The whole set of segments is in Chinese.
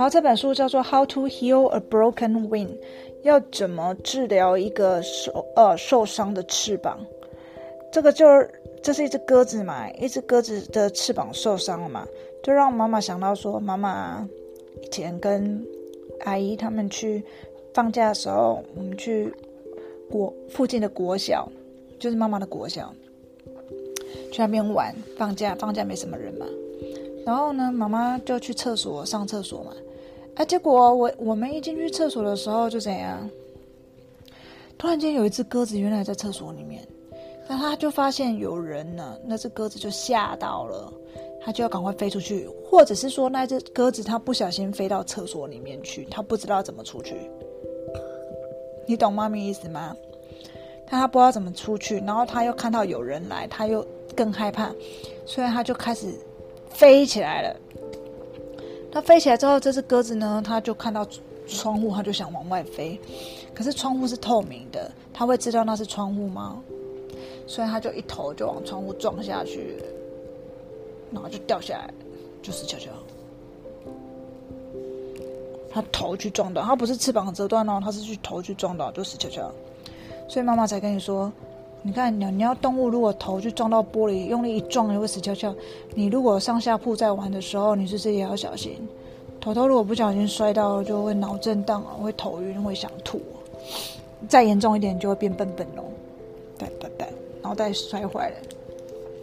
然后。这本书叫做《How to Heal a Broken Wing》，要怎么治疗一个受呃受伤的翅膀？这个就是这是一只鸽子嘛，一只鸽子的翅膀受伤了嘛，就让妈妈想到说，妈妈以前跟阿姨他们去放假的时候，我们去国附近的国小，就是妈妈的国小，去那边玩。放假放假没什么人嘛，然后呢，妈妈就去厕所上厕所嘛，啊，结果我我们一进去厕所的时候就怎样？突然间有一只鸽子原来在厕所里面，那他就发现有人呢，那只鸽子就吓到了，他就要赶快飞出去，或者是说那只鸽子它不小心飞到厕所里面去，它不知道怎么出去，你懂妈咪意思吗？但他不知道怎么出去，然后他又看到有人来，他又更害怕，所以他就开始飞起来了。它飞起来之后，这只鸽子呢，它就看到窗户，它就想往外飞，可是窗户是透明的，它会知道那是窗户吗？所以它就一头就往窗户撞下去，然后就掉下来，就死翘翘。它头去撞到，它不是翅膀折断哦，它是去头去撞到，就死翘翘。所以妈妈才跟你说，你看鸟鸟动物如果头去撞到玻璃，用力一撞就会死翘翘。你如果上下铺在玩的时候，你是不是也要小心？头头如果不小心摔到，就会脑震荡啊，会头晕，会想吐。再严重一点就会变笨笨龙，对对对，脑袋摔坏了。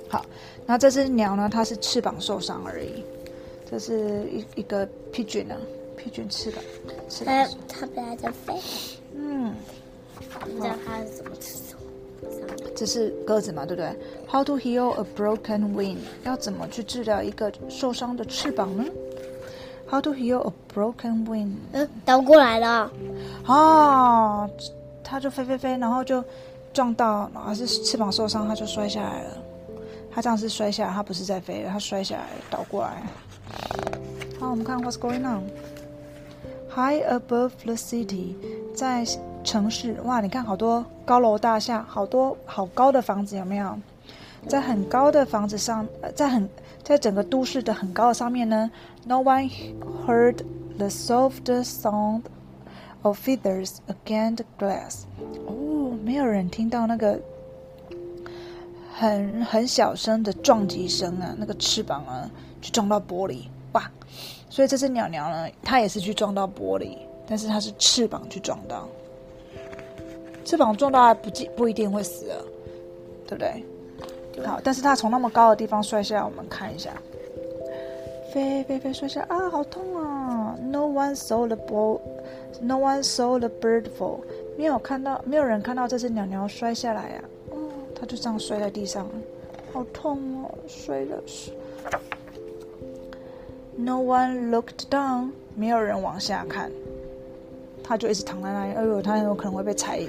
好，那这只鸟呢？它是翅膀受伤而已。这是一一个 pigeon 啊，pigeon 翅膀，翅膀它它本来在飞，嗯，不知道它是怎么吃。这是鸽子嘛，对不对？How to heal a broken wing？要怎么去治疗一个受伤的翅膀呢？How to heal a broken wing？嗯，倒过来了。哦，它就飞飞飞，然后就撞到，然后是翅膀受伤，它就摔下来了。它这样是摔下来，它不是在飞了，它摔下来倒过来。好，我们看 What's going on? High above the city，在城市哇，你看好多高楼大厦，好多好高的房子，有没有？在很高的房子上，呃在很在整个都市的很高的上面呢，No one heard the soft sound of feathers against glass。哦，没有人听到那个很很小声的撞击声啊，那个翅膀啊去撞到玻璃，哇！所以这只鸟鸟呢，它也是去撞到玻璃，但是它是翅膀去撞到。翅膀撞到还不记不一定会死啊，对不对？好，但是它从那么高的地方摔下来，我们看一下，飞飞飞摔下来啊，好痛啊！No one saw the ball, no one saw the bird fall。没有看到，没有人看到这只鸟鸟摔下来啊，哦，它就这样摔在地上了，好痛哦，摔的是。No one looked down，没有人往下看，他就一直躺在那里。哎呦，它有可能会被踩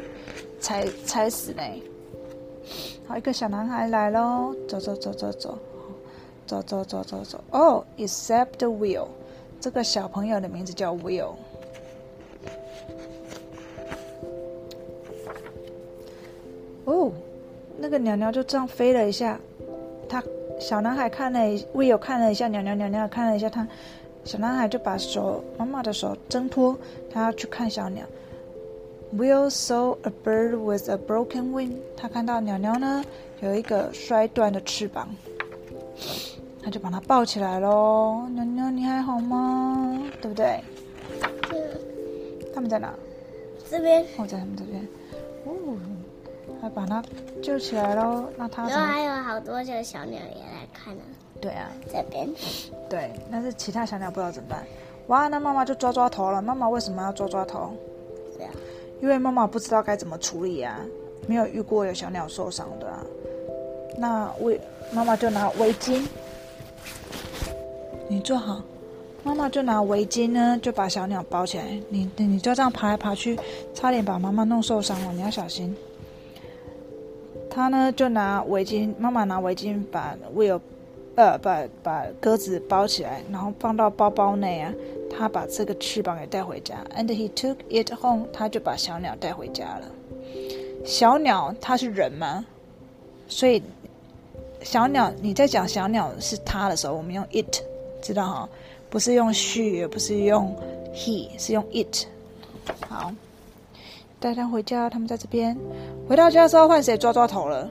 踩踩死呢。好，一个小男孩来喽，走走走走走，走走走走走。哦，except the Will，这个小朋友的名字叫 Will。哦，那个鸟鸟就这样飞了一下，他小男孩看了，Will 看了一下鸟鸟，鸟鸟看了一下他，小男孩就把手妈妈的手挣脱，他要去看小鸟。Will saw a bird with a broken wing。他看到鸟鸟呢有一个摔断的翅膀，他就把它抱起来喽。鸟鸟你还好吗？对不对？他们在哪？这边，哦，在他们这边。哦，还把它救起来喽。那它？然后还有好多只小鸟也来看呢。对啊，这边，对，但是其他小鸟不知道怎么办。哇，那妈妈就抓抓头了。妈妈为什么要抓抓头？对啊，因为妈妈不知道该怎么处理啊，没有遇过有小鸟受伤的啊。那围妈妈就拿围巾，你坐好，妈妈就拿围巾呢，就把小鸟包起来。你你你就这样爬来爬去，差点把妈妈弄受伤了，你要小心。他呢就拿围巾，妈妈拿围巾把 Will，呃，把把鸽子包起来，然后放到包包内啊。他把这个翅膀给带回家，and he took it home。他就把小鸟带回家了。小鸟它是人吗？所以小鸟你在讲小鸟是它的时候，我们用 it，知道哈不是用 she，也不是用 he，是用 it。好，带他回家，他们在这边。回到家之后，换谁抓抓头了？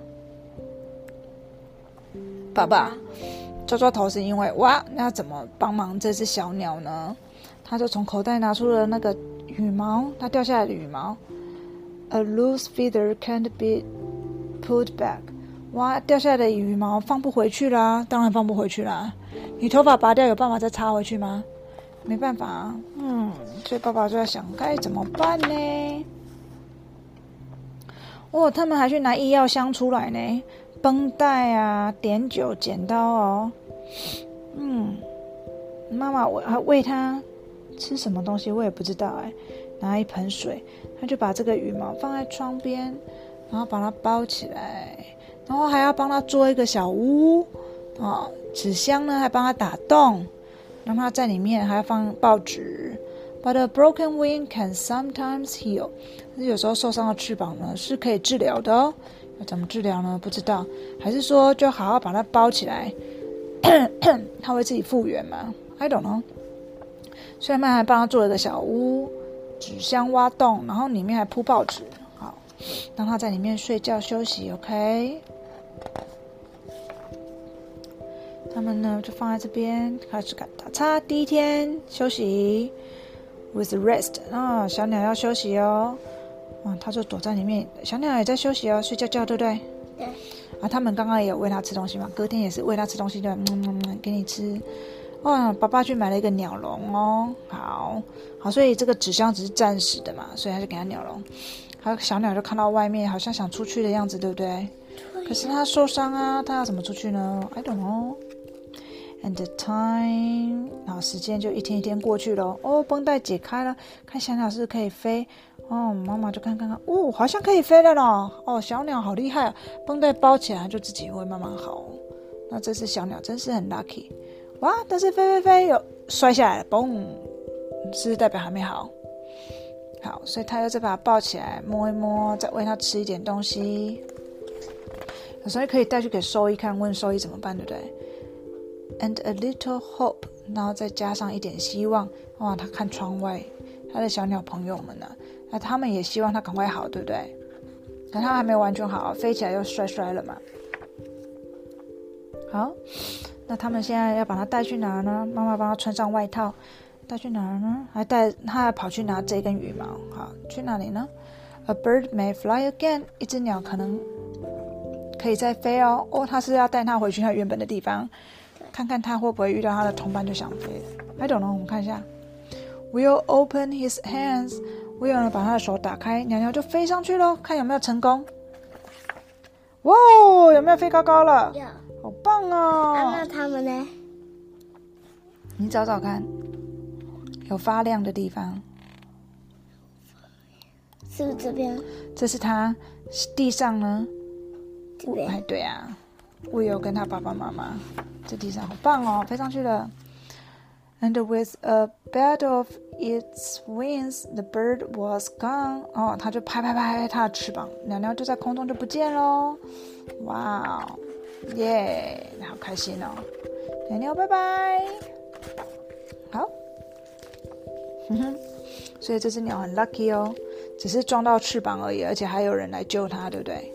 爸爸抓抓头是因为哇，那怎么帮忙这只小鸟呢？他就从口袋拿出了那个羽毛，它掉下来的羽毛。A loose feather can't be pulled back。哇，掉下来的羽毛放不回去啦，当然放不回去啦。你头发拔掉有办法再插回去吗？没办法啊。嗯，所以爸爸就在想该怎么办呢？哦，他们还去拿医药箱出来呢，绷带啊，碘酒、剪刀哦。嗯，妈妈我还喂他吃什么东西，我也不知道哎。拿一盆水，他就把这个羽毛放在窗边，然后把它包起来，然后还要帮他做一个小屋啊。纸箱呢，还帮他打洞，让他在里面，还要放报纸。But a broken wing can sometimes heal。有时候受伤的翅膀呢是可以治疗的哦。要怎么治疗呢？不知道，还是说就好好把它包起来，它会自己复原吗？I don't know。所以妈还帮他做了个小屋，纸箱挖洞，然后里面还铺报纸，好，让他在里面睡觉休息。OK。他们呢就放在这边开始打打叉。第一天休息，with rest 啊，小鸟要休息哦。啊，它就躲在里面，小鸟也在休息哦，睡觉觉，对不对？对。啊，他们刚刚也有喂它吃东西嘛，隔天也是喂它吃东西，就嗯嗯嗯给你吃。哇，爸爸去买了一个鸟笼哦，好好，所以这个纸箱只是暂时的嘛，所以他就给它鸟笼。还有小鸟就看到外面好像想出去的样子，对不对？可是它受伤啊，它要怎么出去呢？I don't know。And time，然后时间就一天一天过去了。哦，绷带解开了，看小鸟是不是可以飞。哦，妈妈就看看看，哦，好像可以飞了咯。哦，小鸟好厉害啊，绷带包起来就自己会慢慢好。那这只小鸟真是很 lucky。哇，但是飞飞飞又摔下来了，嘣，是不是代表还没好？好，所以他又再把它抱起来摸一摸，再喂它吃一点东西。有时候可以带去给兽医看，问兽医怎么办，对不对？And a little hope，然后再加上一点希望。哇，他看窗外，他的小鸟朋友们呢？那他们也希望他赶快好，对不对？可他还没有完全好，飞起来又摔摔了嘛。好，那他们现在要把它带去哪呢？妈妈帮他穿上外套，带去哪儿呢？还带他还跑去拿这根羽毛。好，去哪里呢？A bird may fly again，一只鸟可能可以再飞哦。哦，他是要带他回去他原本的地方。看看他会不会遇到他的同伴就想飞。I don't know，我们看一下。Will open his hands。Will 呢把他的手打开，鸟鸟就飞上去喽，看有没有成功。哇，有没有飞高高了？有，好棒哦！那他们呢？你找找看，有发亮的地方。是不是这边？这是它地上呢？这边。哎，对啊。Will 跟他爸爸妈妈。这地上好棒哦，飞上去了。And with a bed of its wings, the bird was gone. 哦，它就拍拍拍它的翅膀，鸟鸟就在空中就不见喽。哇哦，耶，好开心哦！鸟鸟拜拜。好，哼哼，所以这只鸟很 lucky 哦，只是撞到翅膀而已，而且还有人来救它，对不对？